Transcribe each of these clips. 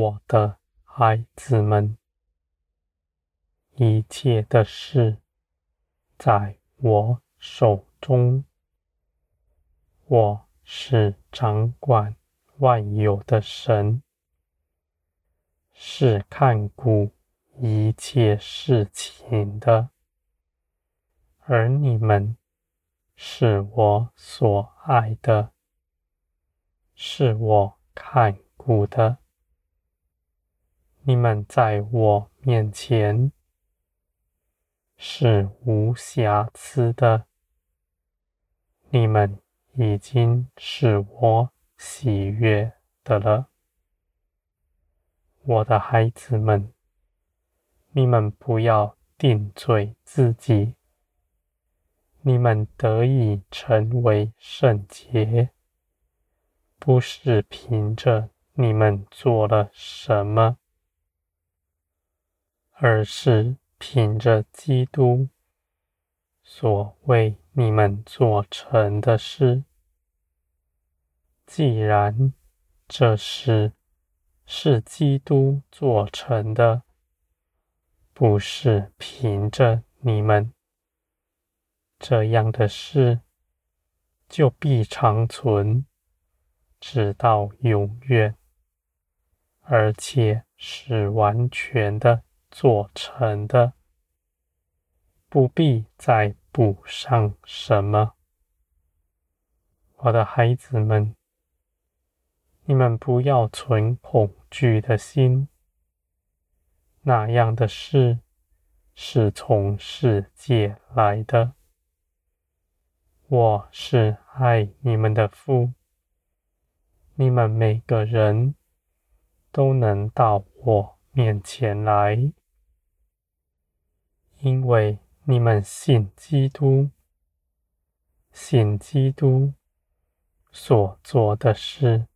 我的孩子们，一切的事在我手中。我是掌管万有的神，是看顾一切事情的，而你们是我所爱的，是我看顾的。你们在我面前是无瑕疵的，你们已经是我喜悦的了，我的孩子们，你们不要定罪自己，你们得以成为圣洁，不是凭着你们做了什么。而是凭着基督所为你们做成的事。既然这事是基督做成的，不是凭着你们，这样的事就必长存，直到永远，而且是完全的。做成的，不必再补上什么。我的孩子们，你们不要存恐惧的心。那样的事是从世界来的。我是爱你们的父，你们每个人都能到我面前来。因为你们信基督，信基督所做的事，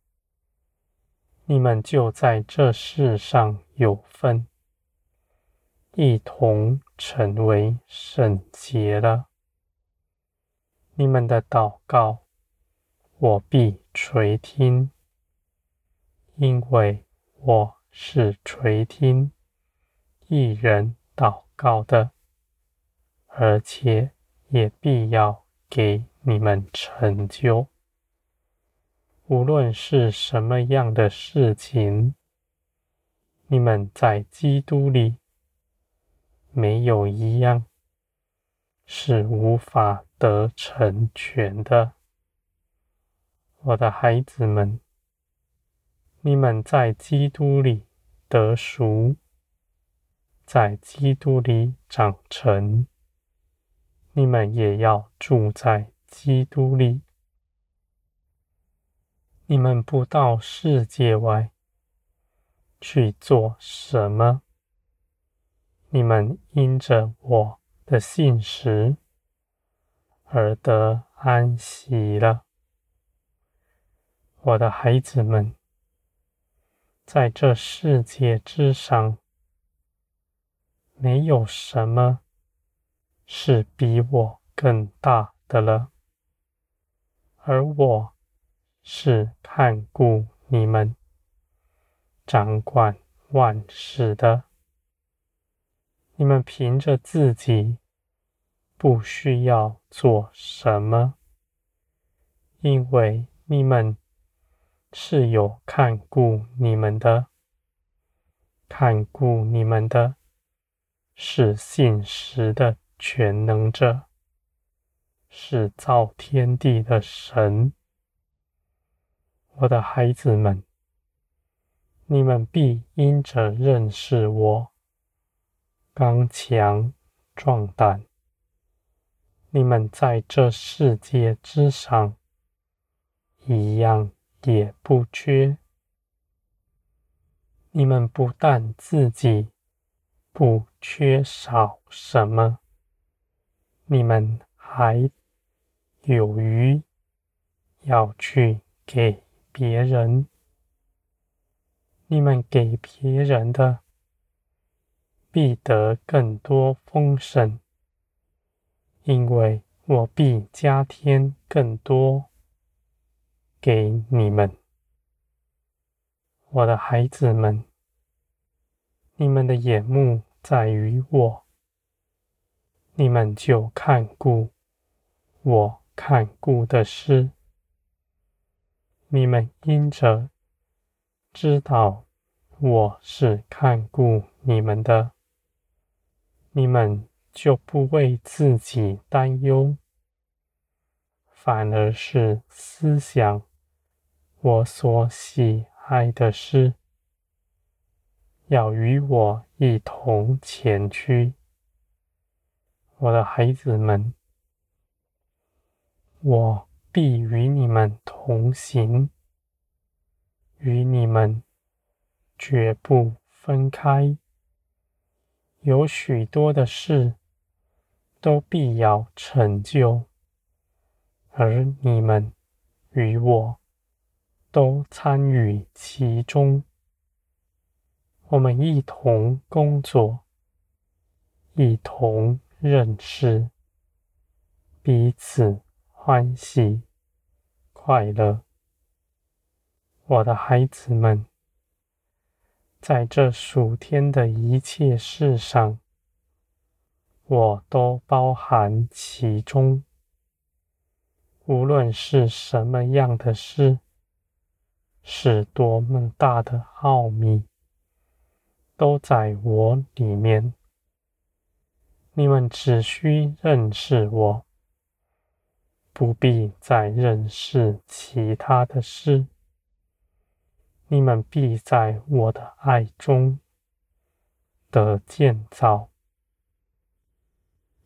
你们就在这世上有份，一同成为圣洁了。你们的祷告，我必垂听，因为我是垂听一人祷告的。而且也必要给你们成就，无论是什么样的事情，你们在基督里没有一样是无法得成全的。我的孩子们，你们在基督里得熟，在基督里长成。你们也要住在基督里。你们不到世界外去做什么，你们因着我的信实而得安息了。我的孩子们，在这世界之上，没有什么。是比我更大的了，而我是看顾你们、掌管万事的。你们凭着自己不需要做什么，因为你们是有看顾你们的，看顾你们的是信实的。全能者是造天地的神，我的孩子们，你们必因着认识我，刚强壮胆。你们在这世界之上，一样也不缺。你们不但自己不缺少什么。你们还有余要去给别人，你们给别人的必得更多丰盛，因为我必加添更多给你们。我的孩子们，你们的眼目在于我，你们就看顾我看顾的事。你们因着知道我是看顾你们的，你们就不为自己担忧，反而是思想我所喜爱的事，要与我一同前去，我的孩子们，我必与你们同行，与你们绝不分开。有许多的事都必要成就，而你们与我。都参与其中，我们一同工作，一同认识，彼此欢喜快乐。我的孩子们，在这数天的一切事上，我都包含其中，无论是什么样的事。是多么大的奥秘，都在我里面。你们只需认识我，不必再认识其他的事。你们必在我的爱中得建造。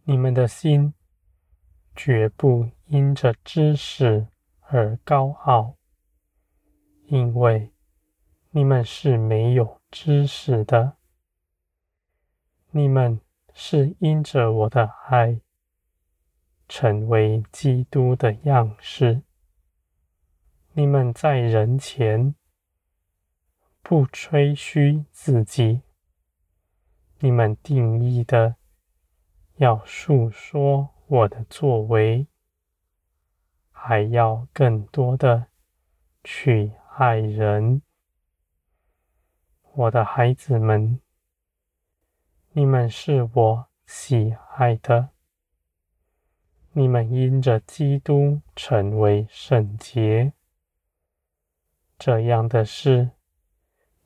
你们的心绝不因着知识而高傲。因为你们是没有知识的，你们是因着我的爱，成为基督的样式。你们在人前不吹嘘自己，你们定义的要述说我的作为，还要更多的去。爱人，我的孩子们，你们是我喜爱的。你们因着基督成为圣洁，这样的事，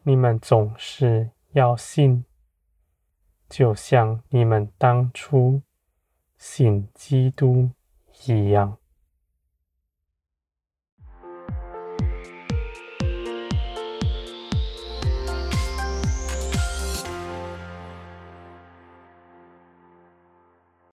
你们总是要信，就像你们当初信基督一样。